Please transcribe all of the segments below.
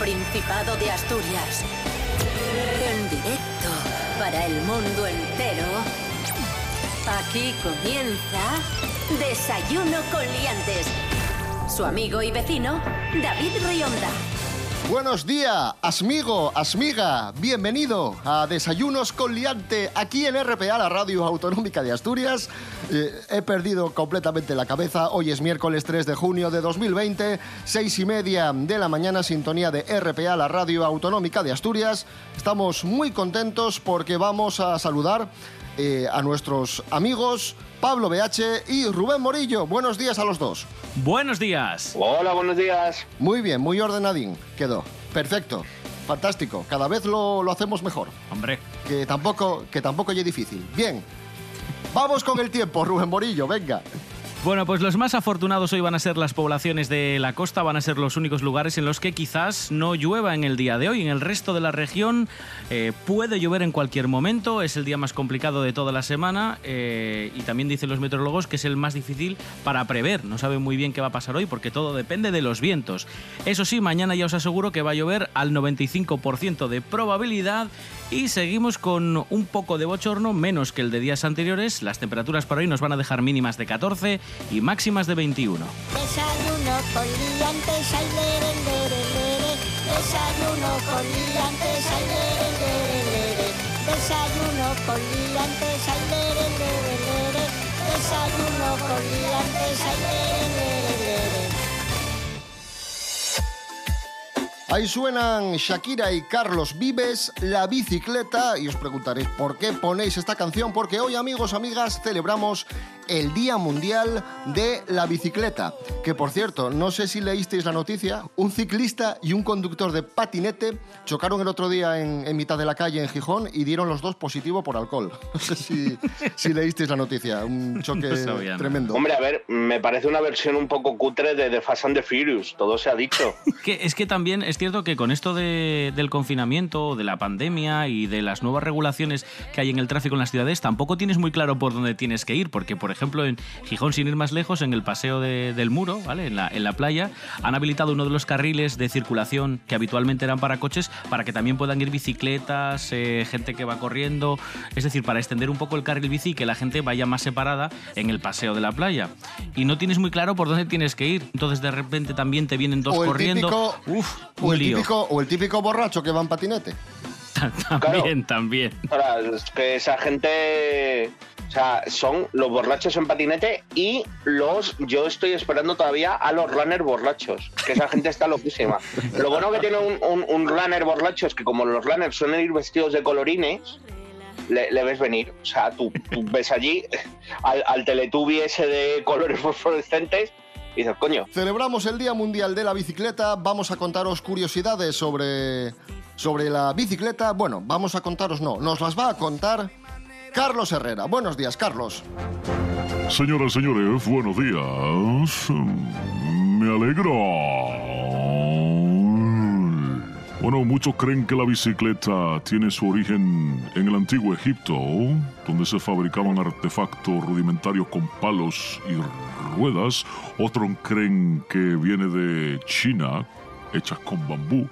Principado de Asturias. En directo para el mundo entero. Aquí comienza Desayuno con Liantes. Su amigo y vecino, David Rionda. Buenos días, asmigo, asmiga, bienvenido a Desayunos con Liante aquí en RPA, la radio autonómica de Asturias. Eh, he perdido completamente la cabeza, hoy es miércoles 3 de junio de 2020, seis y media de la mañana, sintonía de RPA, la radio autonómica de Asturias. Estamos muy contentos porque vamos a saludar eh, a nuestros amigos Pablo BH y Rubén Morillo. Buenos días a los dos. Buenos días. Hola, buenos días. Muy bien, muy ordenadín quedó. Perfecto. Fantástico. Cada vez lo, lo hacemos mejor. Hombre. Que tampoco, que tampoco es difícil. Bien. Vamos con el tiempo, Rubén Morillo, venga. Bueno, pues los más afortunados hoy van a ser las poblaciones de la costa, van a ser los únicos lugares en los que quizás no llueva en el día de hoy. En el resto de la región eh, puede llover en cualquier momento, es el día más complicado de toda la semana eh, y también dicen los meteorólogos que es el más difícil para prever. No saben muy bien qué va a pasar hoy porque todo depende de los vientos. Eso sí, mañana ya os aseguro que va a llover al 95% de probabilidad y seguimos con un poco de bochorno, menos que el de días anteriores. Las temperaturas para hoy nos van a dejar mínimas de 14 y máximas de 21. Desayuno con liantes, ay, lere, lere, lere. Desayuno con liantes, ay. Desayuno con liantes, ay. Desayuno con liantes, ay, Ahí suenan Shakira y Carlos Vives, La Bicicleta, y os preguntaréis por qué ponéis esta canción, porque hoy amigos, amigas, celebramos el Día Mundial de la Bicicleta, que por cierto, no sé si leísteis la noticia, un ciclista y un conductor de patinete chocaron el otro día en, en mitad de la calle en Gijón y dieron los dos positivo por alcohol. No sé si, si leísteis la noticia, un choque No tremendo. Hombre, a ver, me parece una versión un poco cutre de The Fast and the Furious, todo se ha dicho. Que es que también es cierto que con esto de- del confinamiento, de la pandemia y de las nuevas regulaciones que hay en el tráfico en las ciudades, tampoco tienes muy claro por dónde tienes que ir, porque por ejemplo en Gijón, sin ir más lejos, en el paseo de- del muro, ¿vale? En la, en la playa, han habilitado uno de los carriles de circulación que habitualmente eran para coches, para que también puedan ir bicicletas, eh, gente que va corriendo, es decir, para extender un poco el carril bici y que la gente vaya más separada en el paseo de la playa. Y no tienes muy claro por dónde tienes que ir, entonces de repente también te vienen dos o el corriendo. típico, Uf, o el lío. típico, o el típico borracho que va en patinete. También, también. Ahora, es que esa gente. O sea, son los borrachos en patinete y los. Yo estoy esperando todavía a los runners borrachos. Que esa gente está loquísima. Lo bueno que tiene un, un- un runner borracho es que, como los runners suelen ir vestidos de colorines, le, ves venir. O sea, tú, ves allí al, al ese de colores fosforescentes y dices, coño. Celebramos el Día Mundial de la Bicicleta. Vamos a contaros curiosidades sobre, sobre la bicicleta. Bueno, vamos a contaros, no, nos las va a contar Carlos Herrera. Buenos días, Carlos. Señoras y señores, buenos días. Me alegra. Bueno, muchos creen que la bicicleta tiene su origen en el antiguo Egipto, donde se fabricaban artefactos rudimentarios con palos y ruedas. Otros creen que viene de China, hechas con bambú.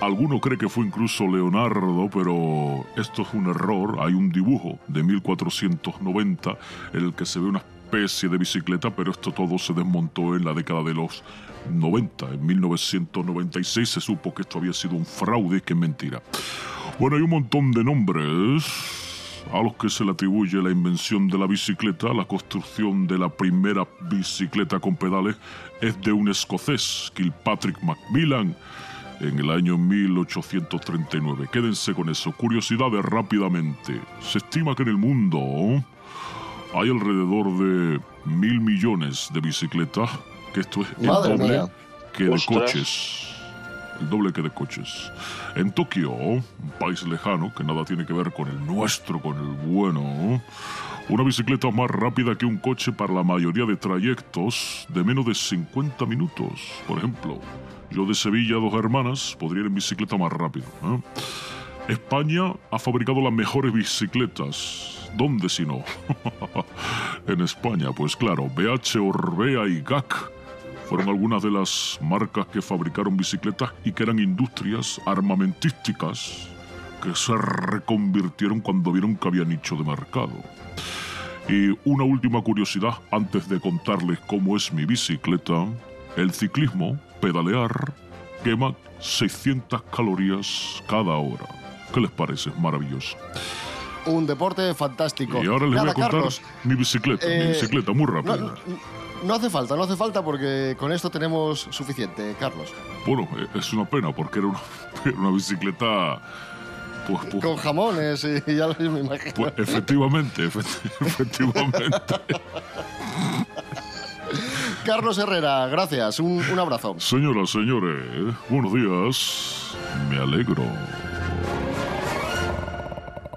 Alguno cree que fue incluso Leonardo, pero esto es un error. Hay un dibujo de 1490 en el que se ve una especie de bicicleta, pero esto todo se desmontó en la década de los 90. En 1996 se supo que esto había sido un fraude, que es mentira. Bueno, hay un montón de nombres a los que se le atribuye la invención de la bicicleta, la construcción de la primera bicicleta con pedales es de un escocés, Kilpatrick Macmillan, en el año 1839. Quédense con eso. Curiosidades rápidamente. Se estima que en el mundo hay alrededor de mil millones de bicicletas, que esto es el Madre doble mía. que de coches. El doble que de coches. En Tokio, un país lejano que nada tiene que ver con el nuestro, con el bueno, una bicicleta más rápida que un coche para la mayoría de trayectos de menos de 50 minutos. Por ejemplo, yo de Sevilla a dos hermanas podría ir en bicicleta más rápido. ¿eh? España ha fabricado las mejores bicicletas. ¿Dónde si no? en España, pues claro, BH Orbea y GAC fueron algunas de las marcas que fabricaron bicicletas y que eran industrias armamentísticas que se reconvirtieron cuando vieron que había nicho de mercado. Y una última curiosidad antes de contarles cómo es mi bicicleta. El ciclismo, pedalear, quema 600 calorías cada hora. ¿Qué les parece? Maravilloso. Un deporte fantástico. Y ahora les voy Nada, a contar Carlos, mi bicicleta, mi eh, bicicleta, muy rápida. no- no hace falta, no hace falta porque con esto tenemos suficiente, Carlos. Bueno, eh, es una pena porque era una, era una bicicleta. Pues, pues, Con jamones y ya lo me imagino. pues, efectivamente, efect- efectivamente. Carlos Herrera, gracias. Un, un abrazo. Señoras, señores, buenos días. Me alegro.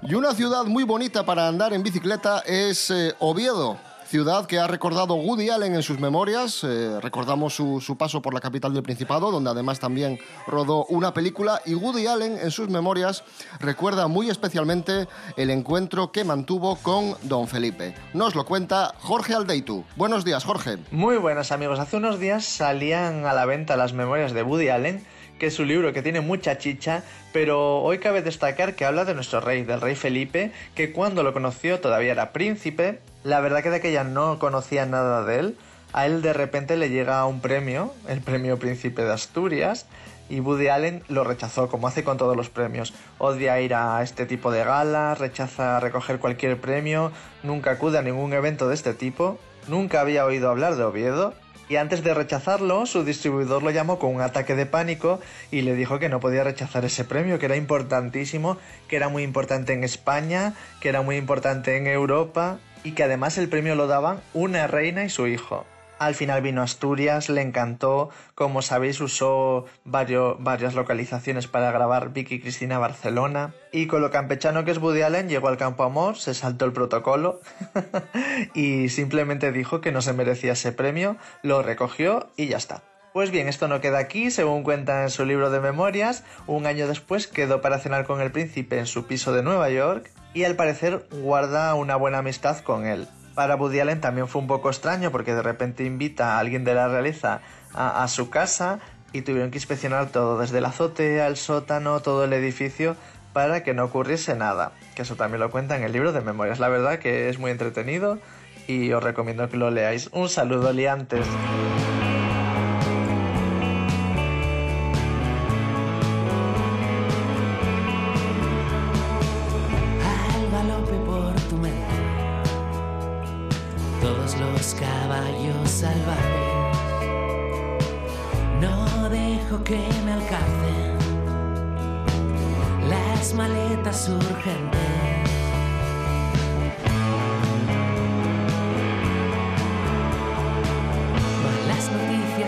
Y una ciudad muy bonita para andar en bicicleta es eh, Oviedo. Ciudad que ha recordado Woody Allen en sus memorias. Eh, recordamos su, su paso por la capital del Principado, donde además también rodó una película. Y Woody Allen en sus memorias recuerda muy especialmente el encuentro que mantuvo con Don Felipe. Nos lo cuenta Jorge Aldeitu. Buenos días, Jorge. Muy buenas amigos, hace unos días salían a la venta las memorias de Woody Allen, que es un libro que tiene mucha chicha, pero hoy cabe destacar que habla de nuestro rey, del rey Felipe, que cuando lo conoció todavía era príncipe, la verdad que de aquella no conocía nada de él, a él de repente le llega un premio, el premio Príncipe de Asturias, y Woody Allen lo rechazó, como hace con todos los premios. Odia ir a este tipo de galas, rechaza recoger cualquier premio, nunca acude a ningún evento de este tipo, nunca había oído hablar de Oviedo, y antes de rechazarlo, su distribuidor lo llamó con un ataque de pánico y le dijo que no podía rechazar ese premio, que era importantísimo, que era muy importante en España, que era muy importante en Europa y que además el premio lo daban una reina y su hijo. Al final vino a Asturias, le encantó, como sabéis usó vario- varias localizaciones para grabar Vicky Cristina Barcelona y con lo campechano que es Woody Allen llegó al campo amor, se saltó el protocolo y simplemente dijo que no se merecía ese premio, lo recogió y ya está. Pues bien, esto no queda aquí, según cuenta en su libro de memorias, un año después quedó para cenar con el príncipe en su piso de Nueva York y al parecer guarda una buena amistad con él. Para Woody Allen también fue un poco extraño porque de repente invita a alguien de la realeza a, a su casa y tuvieron que inspeccionar todo, desde el azote al sótano, todo el edificio, para que no ocurriese nada. Que eso también lo cuenta en el libro de memorias. La verdad que es muy entretenido y os recomiendo que lo leáis. Un saludo, liantes.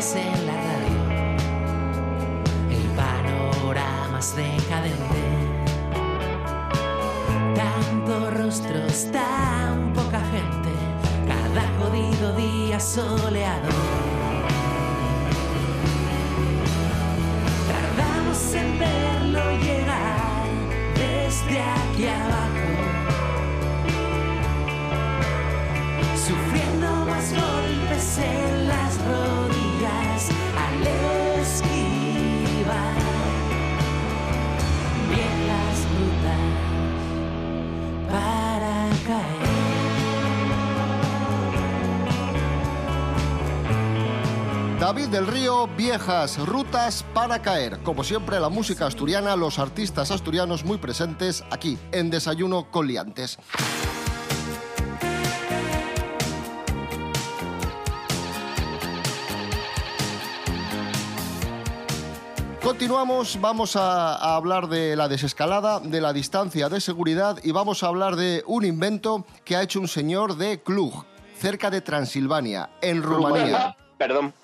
En la radio, el panorama es decadente tantos rostros, tan poca gente, cada jodido día soleado. David del Río, viejas rutas para caer. Como siempre, la música asturiana, los artistas asturianos muy presentes aquí en Desayuno con Liantes. Continuamos, vamos a, hablar de la desescalada, de la distancia de seguridad y vamos a hablar de un invento que ha hecho un señor de Cluj, cerca de Transilvania, en Rumanía. Perdón,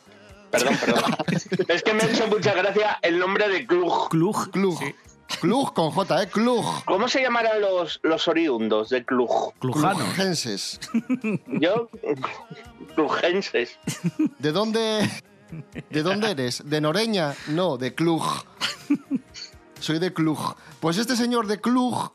perdón, perdón. es que me ha hecho mucha gracia el nombre de Cluj. Cluj. Cluj. Cluj con J, ¿eh? Cluj. ¿Cómo se llamarán los, los oriundos de Cluj? Clujano. Clujenses. Yo, clujenses. ¿De dónde, ¿De dónde eres? ¿De Noreña? No, de Cluj. Soy de Cluj. Pues este señor de Cluj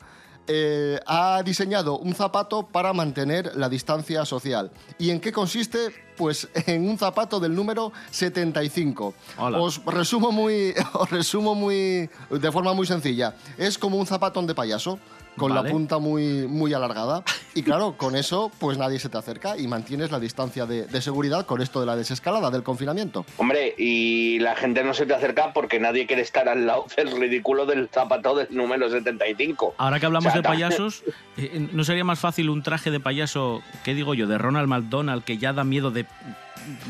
eh, ha diseñado un zapato para mantener la distancia social. ¿Y en qué consiste? Pues en un zapato del número 75. Hola. Os resumo muy, os resumo muy, de forma muy sencilla. Es como un zapatón de payaso. Con Vale. la punta muy, muy alargada. Y claro, con eso, pues nadie se te acerca y mantienes la distancia de, de seguridad con esto de la desescalada, del confinamiento. Hombre, y la gente no se te acerca porque nadie quiere estar al lado del ridículo del zapato del número 75. Ahora que hablamos O sea, de payasos, eh, ¿no sería más fácil un traje de payaso, qué digo yo, de Ronald McDonald, que ya da miedo de...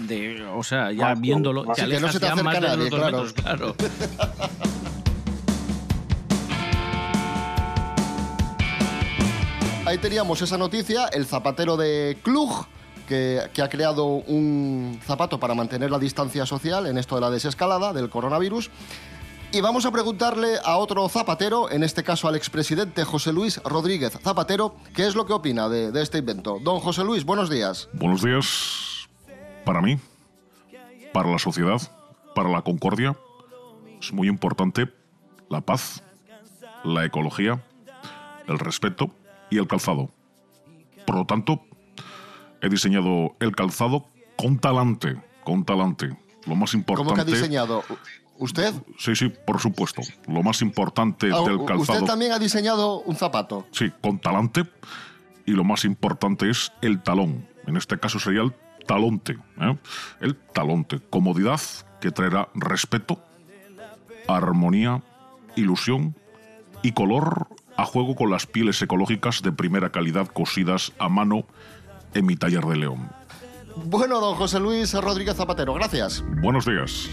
de o sea, ya Ah, viéndolo, te que no alejas se te ya acerca más de nadie, los dos claro. metros, claro. Ahí teníamos esa noticia, el zapatero de que, que ha creado un zapato para mantener la distancia social en esto de la desescalada del coronavirus. Y vamos a preguntarle a otro zapatero, en este caso al expresidente José Luis Rodríguez Zapatero, qué es lo que opina de, de este invento. Don José Luis, buenos días. Buenos días para mí, para la sociedad, para la concordia. Es muy importante la paz, la ecología, el respeto y el calzado. Por lo tanto, he diseñado el calzado con talante, con talante. Lo más importante. ¿Cómo que ha diseñado? ¿Usted? Sí, sí, por supuesto. Lo más importante Ah, del calzado. ¿Usted también ha diseñado un zapato? Sí, con talante. Y lo más importante es el talón. En este caso sería el talonte. ¿eh? El talonte. Comodidad que traerá respeto, armonía, ilusión y color a juego con las pieles ecológicas de primera calidad cosidas a mano en mi taller de León. Bueno, don José Luis Rodríguez Zapatero, gracias. Buenos días.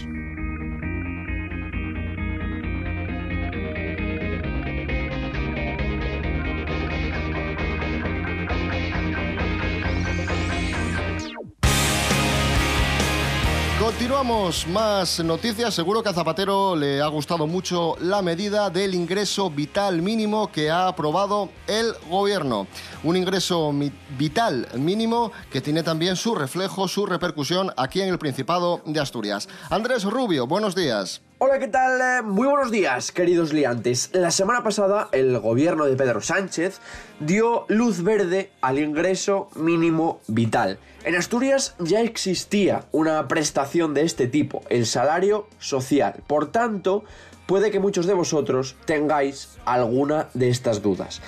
Continuamos, más noticias. Seguro que a Zapatero le ha gustado mucho la medida del ingreso vital mínimo que ha aprobado el gobierno. Un ingreso vital mínimo que tiene también su reflejo, su repercusión aquí en el Principado de Asturias. Andrés Rubio, buenos días. Hola, ¿qué tal? Eh, Muy buenos días, queridos liantes. La semana pasada, el gobierno de Pedro Sánchez dio luz verde al ingreso mínimo vital. En Asturias ya existía una prestación de este tipo, el salario social. Por tanto, puede que muchos de vosotros tengáis alguna de estas dudas.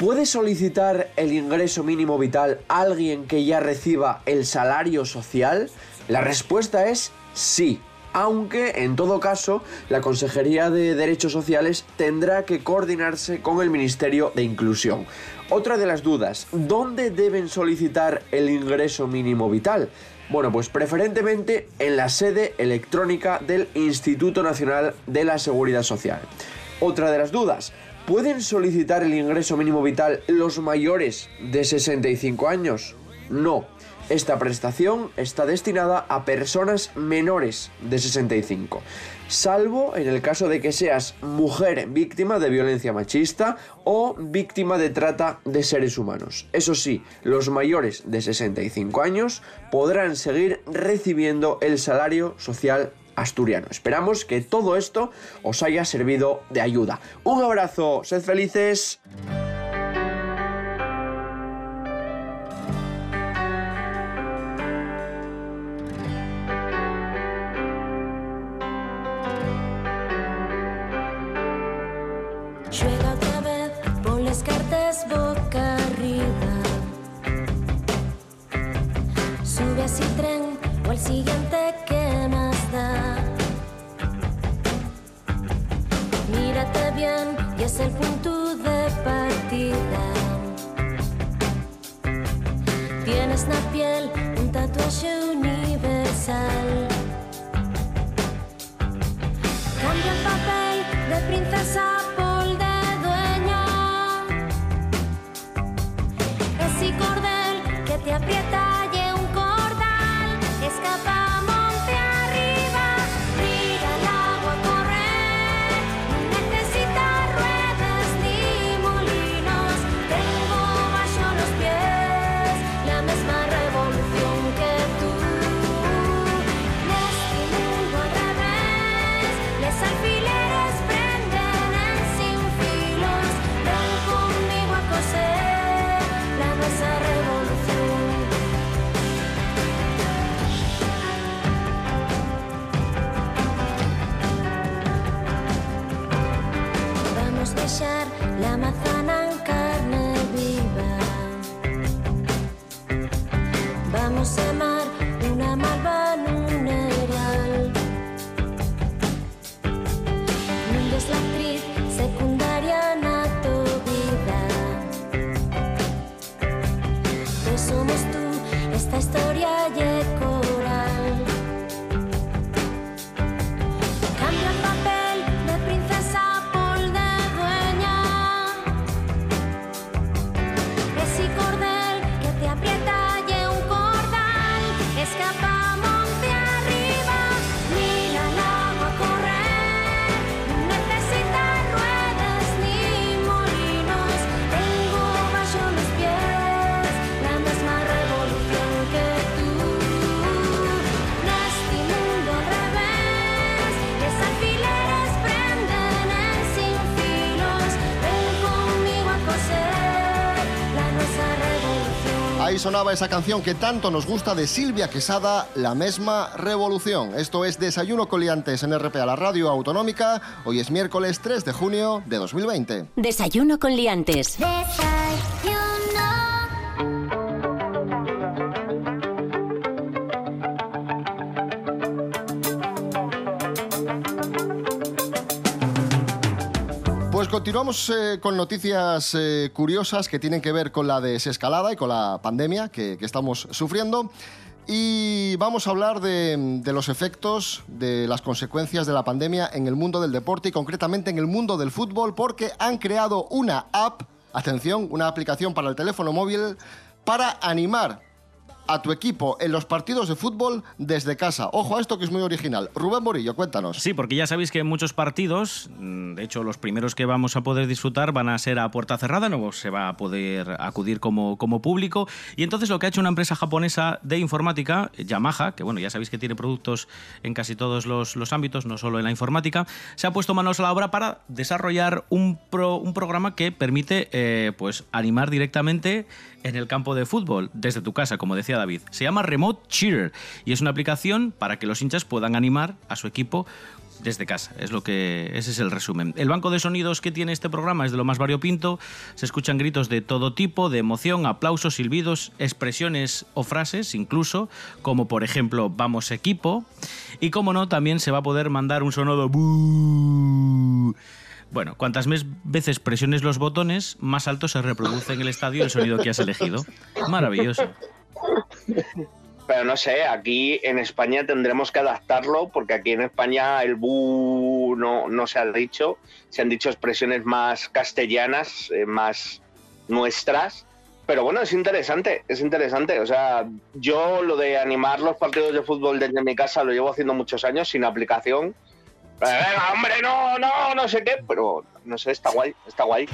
¿Puede solicitar el ingreso mínimo vital alguien que ya reciba el salario social? La respuesta es sí aunque en todo caso la Consejería de Derechos Sociales tendrá que coordinarse con el Ministerio de Inclusión. Otra de las dudas, ¿dónde deben solicitar el ingreso mínimo vital? Bueno, pues preferentemente en la sede electrónica del Instituto Nacional de la Seguridad Social. Otra de las dudas, ¿pueden solicitar el ingreso mínimo vital los mayores de 65 años? No. Esta prestación está destinada a personas menores de 65, salvo en el caso de que seas mujer víctima de violencia machista o víctima de trata de seres humanos. Eso sí, los mayores de 65 años podrán seguir recibiendo el salario social asturiano. Esperamos que todo esto os haya servido de ayuda. Un abrazo, sed felices. Siguiente que más da. Mírate bien y es el punto La maza sonaba esa canción que tanto nos gusta de Silvia Quesada, La misma revolución. Esto es Desayuno Coliantes en RPA, la radio autonómica. Hoy es miércoles 3 de junio de 2020. Desayuno con liantes. Pues continuamos eh, con noticias eh, curiosas que tienen que ver con la desescalada y con la pandemia que, estamos sufriendo. Y vamos a hablar de los efectos, de las consecuencias de la pandemia en el mundo del deporte y concretamente en el mundo del fútbol porque han creado una app, atención, una aplicación para el teléfono móvil para animar a tu equipo en los partidos de fútbol desde casa. Ojo a esto que es muy original. Rubén Morillo, cuéntanos. Sí, porque ya sabéis que muchos partidos, mm, de hecho los primeros que vamos a poder disfrutar van a ser a puerta cerrada, no se va a poder acudir como, como público. Y entonces lo que ha hecho una empresa japonesa de informática, Yamaha, que bueno, ya sabéis que tiene productos en casi todos los, los ámbitos, no solo en la informática, se ha puesto manos a la obra para desarrollar un, pro- un programa que permite eh, pues, animar directamente en el campo de fútbol desde tu casa, como decía David. Se llama Remote Cheer y es una aplicación para que los hinchas puedan animar a su equipo desde casa. Es lo que ese es el resumen. El banco de sonidos que tiene este programa es de lo más variopinto. Se escuchan gritos de todo tipo, de emoción, aplausos, silbidos, expresiones o frases, incluso como por ejemplo vamos equipo. Y como no, también se va a poder mandar un sonoro "Bú". Bueno, cuantas mes- veces presiones los botones, más alto se reproduce en el estadio el sonido que has elegido. Maravilloso. Pero no sé, aquí en España tendremos que adaptarlo porque aquí en España el bu no, no se ha dicho, se han dicho expresiones más castellanas, eh, más nuestras. Pero bueno, es interesante, es interesante. O sea, yo lo de animar los partidos de fútbol desde mi casa lo llevo haciendo muchos años sin aplicación. Eh, Venga, hombre, no, no, no sé qué, pero no sé, está guay, está guay.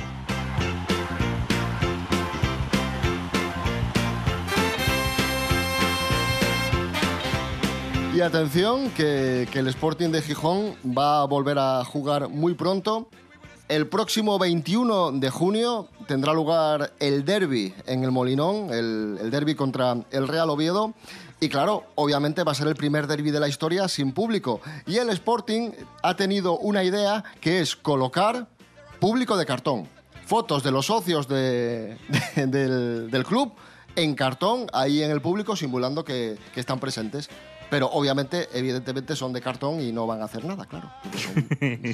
Y atención, que, el Sporting de Gijón va a volver a jugar muy pronto. El próximo 21 de junio tendrá lugar el derby en el Molinón, el, el derby contra el Real Oviedo. Y claro, obviamente va a ser el primer derby de la historia sin público. Y el Sporting ha tenido una idea que es colocar público de cartón. Fotos de los socios de- de- del, club en cartón, ahí en el público, simulando que están presentes. Pero obviamente, evidentemente, son de cartón y no van a hacer nada, claro.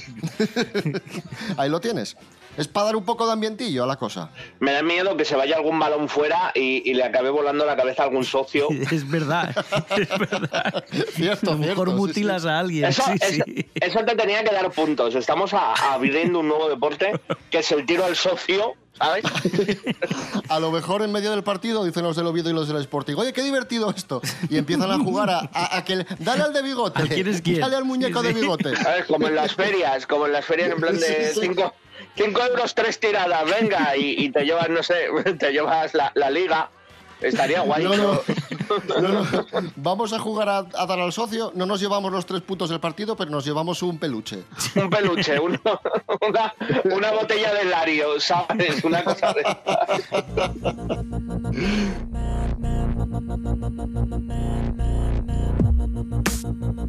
ahí lo tienes. Es para dar un poco de ambientillo a la cosa. Me da miedo que se vaya algún balón fuera y, y le acabe volando la cabeza a algún socio. Es verdad, es verdad. Cierto, a lo mejor cierto, mutilas sí. a alguien. Eso, sí, eso- sí. eso te tenía que dar puntos. Estamos a- abriendo un nuevo deporte que es el tiro al socio, ¿sabes? A lo mejor en medio del partido dicen los del Oviedo y los del Sporting, oye, qué divertido esto. Y empiezan a jugar a, a- a que le- dale al de bigote. ¿A quién es quién? Dale al muñeco Sí, de bigote. ¿Sabes? Como en las ferias, como en las ferias en plan de Sí, sí. 5 euros, tres tiradas, venga, y, y te llevas, no sé, te llevas la, la liga. Estaría guay. No, no, no. Vamos a jugar a, a dar al socio. No nos llevamos los tres puntos del partido, pero nos llevamos un peluche. Un peluche, uno- una, una botella de Lario, ¿sabes? Una cosa de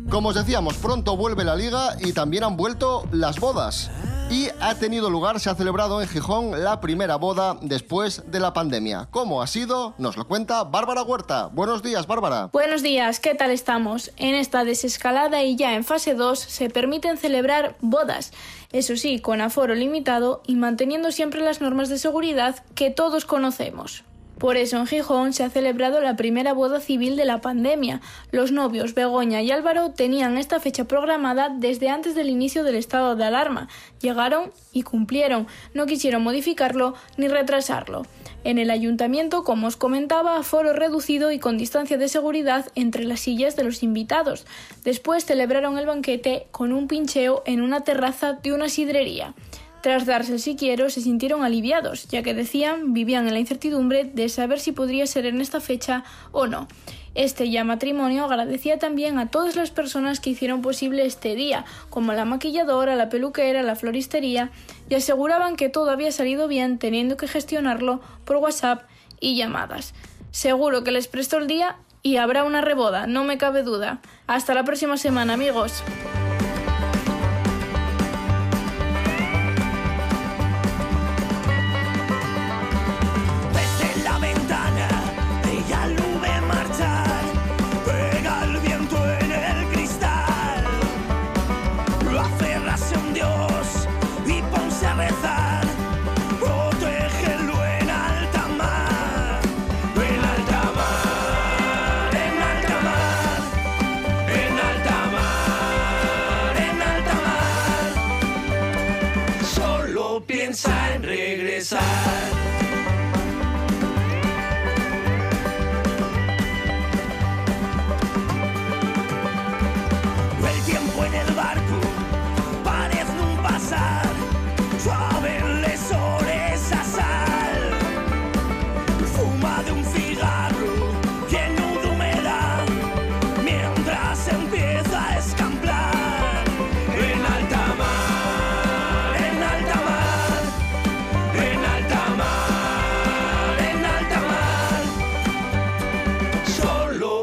Como os decíamos, pronto vuelve la liga y también han vuelto las bodas. Y ha tenido lugar, se ha celebrado en Gijón la primera boda después de la pandemia. ¿Cómo ha sido? Nos lo cuenta Bárbara Huerta. Buenos días, Bárbara. Buenos días, ¿qué tal estamos? En esta desescalada y ya en fase 2 se permiten celebrar bodas, eso sí, con aforo limitado y manteniendo siempre las normas de seguridad que todos conocemos. Por eso en Gijón se ha celebrado la primera boda civil de la pandemia. Los novios Begoña y Álvaro tenían esta fecha programada desde antes del inicio del estado de alarma. Llegaron y cumplieron, no quisieron modificarlo ni retrasarlo. En el ayuntamiento, como os comentaba, aforo reducido y con distancia de seguridad entre las sillas de los invitados. Después celebraron el banquete con un pincheo en una terraza de una sidrería. Tras darse el si quiero, se sintieron aliviados, ya que decían vivían en la incertidumbre de saber si podría ser en esta fecha o no. Este ya matrimonio agradecía también a todas las personas que hicieron posible este día, como la maquilladora, la peluquera, la floristería, y aseguraban que todo había salido bien teniendo que gestionarlo por WhatsApp y llamadas. Seguro que les presto el día y habrá una reboda, no me cabe duda. Hasta la próxima semana, amigos.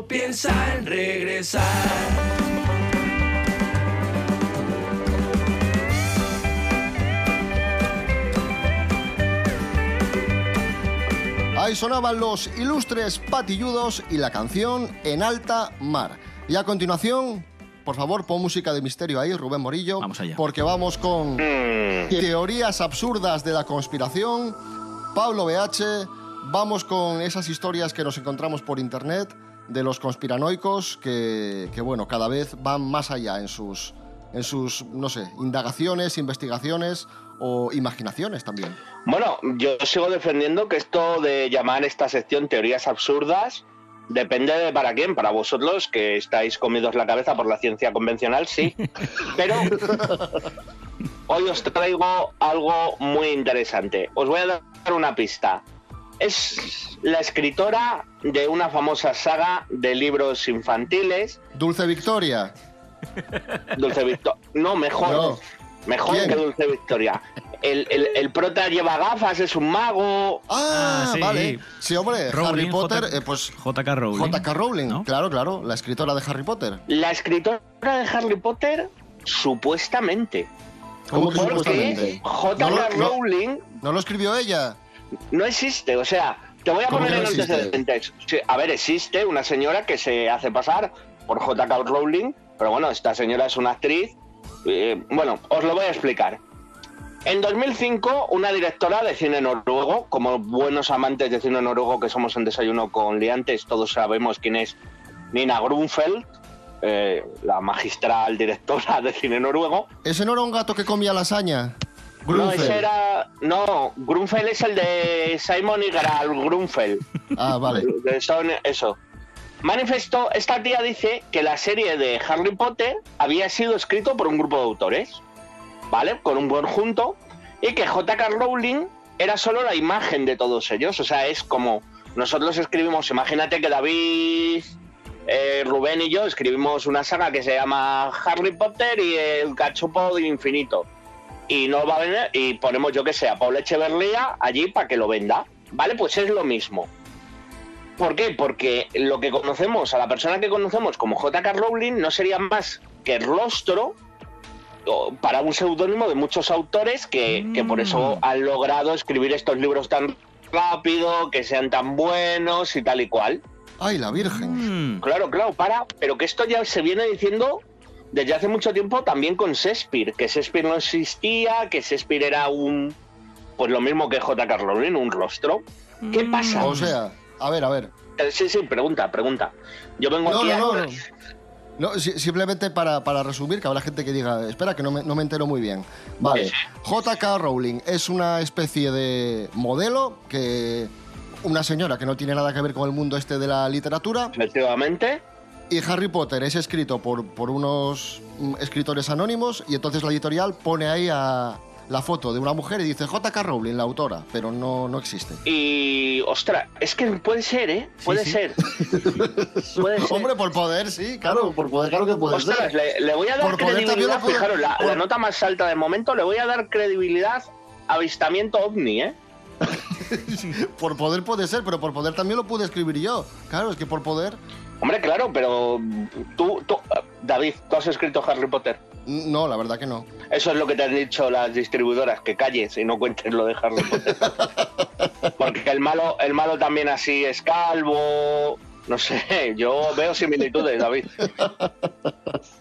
Piensa en regresar. Ahí sonaban los ilustres patilludos y la canción En alta mar. Y a continuación, por favor, pon música de misterio ahí, Rubén Morillo. Vamos allá. Porque vamos con teorías absurdas de la conspiración. Pablo BH, vamos con esas historias que nos encontramos por internet de los conspiranoicos que, que, bueno, cada vez van más allá en sus, en sus, no sé, indagaciones, investigaciones o imaginaciones también. Bueno, yo sigo defendiendo que esto de llamar esta sección teorías absurdas depende de para quién. Para vosotros, que estáis comidos la cabeza por la ciencia convencional, sí. Pero hoy os traigo algo muy interesante. Os voy a dar una pista. Es la escritora de una famosa saga de libros infantiles. Dulce Victoria. Dulce Victoria. No, mejor. No. Mejor ¿Quién? que Dulce Victoria. El, el- el prota lleva gafas, es un mago. Ah, Ah, sí. vale. Sí, hombre, Rowling, Harry Potter, J- eh, pues J.K. Rowling. J.K. Rowling, ¿no? claro, claro, la escritora de Harry Potter. La escritora de Harry Potter, supuestamente. ¿Cómo que Porque supuestamente? J.K. No lo- no- Rowling ¿No lo escribió ella? No existe. O sea, te voy a ¿Cómo poner en antecedentes. Sí, a ver, existe una señora que se hace pasar por J.K. Rowling, pero bueno, esta señora es una actriz. eh, bueno, os lo voy a explicar. En 2005, una directora de cine noruego, como buenos amantes de cine noruego que somos en Desayuno con Liantes, todos sabemos quién es Nina Grunfeld, eh, la magistral directora de cine noruego. ¿Ese no era un gato que comía lasaña? No, ese era. No, Grunfeld es el de Simon y Garal Grunfeld. Ah, vale. Son- eso. Manifestó, esta tía dice que la serie de Harry Potter había sido escrito por un grupo de autores, ¿vale? Con un buen junto, y que J.K. Rowling era solo la imagen de todos ellos. O sea, es como nosotros escribimos, imagínate que David, eh, Rubén y yo escribimos una saga que se llama Harry Potter y el cachopo del infinito. Y no va a vender, y ponemos yo que sea, Paul Echeverría allí para que lo venda. ¿Vale? Pues es lo mismo. ¿Por qué? Porque lo que conocemos, a la persona que conocemos como J.K. Rowling, no sería más que el rostro para un seudónimo de muchos autores que, que por eso han logrado escribir estos libros tan rápido, que sean tan buenos y tal y cual. Ay, la Virgen. Mm. Claro, claro, para. Pero que esto ya se viene diciendo desde hace mucho tiempo también con Shakespeare, que Shakespeare no existía, que Shakespeare era un. Pues lo mismo que J.K. Rowling, un rostro. ¿Qué pasa? O sea, a ver, a ver. Eh, Sí, sí, pregunta, pregunta. Yo vengo No, aquí no, a- no, no. No, si- simplemente para, para resumir, que habrá gente que diga, espera, que no me, no me entero muy bien. Vale, J.K. Rowling es una especie de modelo que una señora que no tiene nada que ver con el mundo este de la literatura. Efectivamente. Y Harry Potter es escrito por, por unos mm, escritores anónimos y entonces la editorial pone ahí a la foto de una mujer y dice J.K. Rowling, la autora, pero no, no existe. Y, ostras, es que puede ser, ¿eh? Puede sí. ser. puede ser. Hombre, por poder, sí, claro, por poder, claro que puede Ostras, ser. le, le voy a dar Por credibilidad, puede- fijaros, la, por- la nota más alta del momento, le voy a dar credibilidad avistamiento ovni, ¿eh? por poder puede ser, pero por poder también lo pude escribir yo. Claro, es que por poder. Hombre, claro, pero tú, tú, David, ¿tú has escrito Harry Potter? No, la verdad que no. Eso es lo que te han dicho las distribuidoras, que calles y no cuentes lo de Harry Potter. Porque el malo, el malo también así es calvo. No sé, yo veo similitudes, David.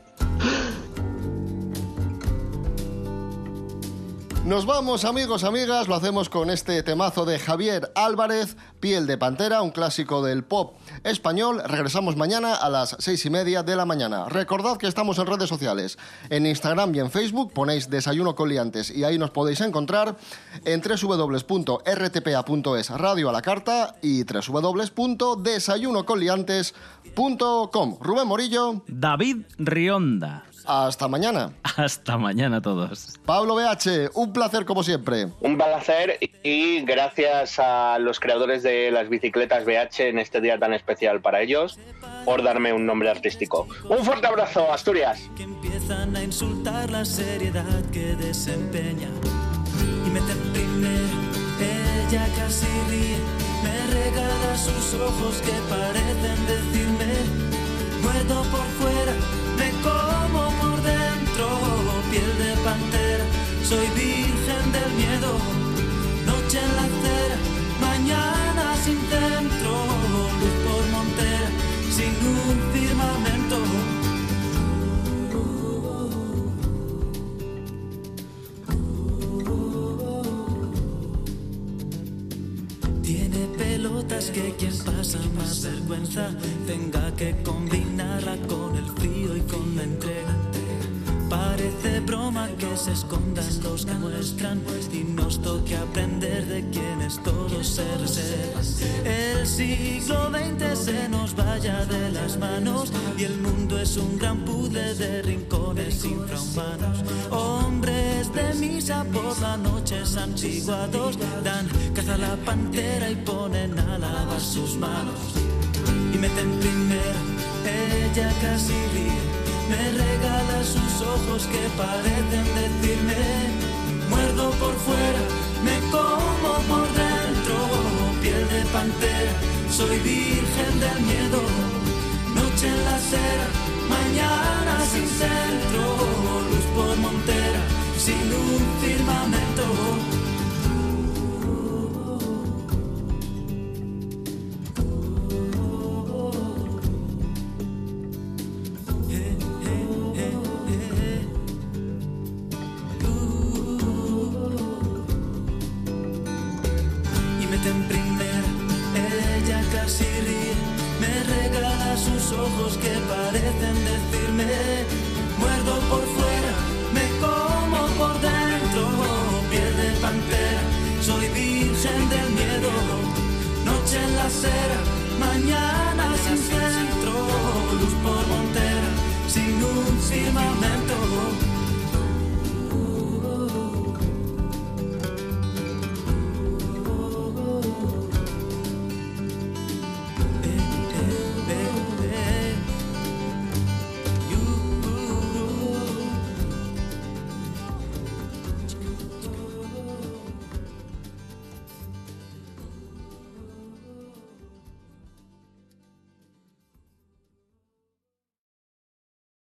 Nos vamos, amigos, amigas. Lo hacemos con este temazo de Javier Álvarez, Piel de Pantera, un clásico del pop español. Regresamos mañana a las seis y media de la mañana. Recordad que estamos en redes sociales. En Instagram y en Facebook ponéis Desayuno con Liantes y ahí nos podéis encontrar en www.rtpa.es Radio a la Carta y www.desayunoconliantes.com. Rubén Morillo. David Rionda. Hasta mañana. Hasta mañana a todos. Pablo BH, un placer como siempre. Un placer y gracias a los creadores de las bicicletas BH en este día tan especial para ellos por darme un nombre artístico. Un fuerte abrazo, Asturias. que empiezan a insultar la seriedad que desempeña y me. Ella casi ríe, me regala sus ojos que parecen decirme: Muerdo por fuera, me soy virgen del miedo. Noche en la acera, mañana sin centro, luz por montera, sin un firmamento. Tiene pelotas que quien pasa más vergüenza tenga que combinarla con el frío y con la entrega. Parece broma que se escondan los que muestran y nos toque aprender de quienes todos se reservan. El siglo XX se nos vaya de las manos y el mundo es un gran puzzle de rincones infrahumanos. Hombres de misa por la noche santiguados dan caza a la pantera y ponen a lavar sus manos y meten primero. Ella casi ríe, me regala sus ojos que parecen decirme: Muerdo por fuera, me como por dentro, piel de pantera, soy virgen del miedo. Noche en la acera, mañana sin centro, luz por montera, sin un firmamento. Ojos que parecen decirme: Muerdo por fuera, me como por dentro, piel de pantera, soy virgen del miedo. Noche en la acera, mañana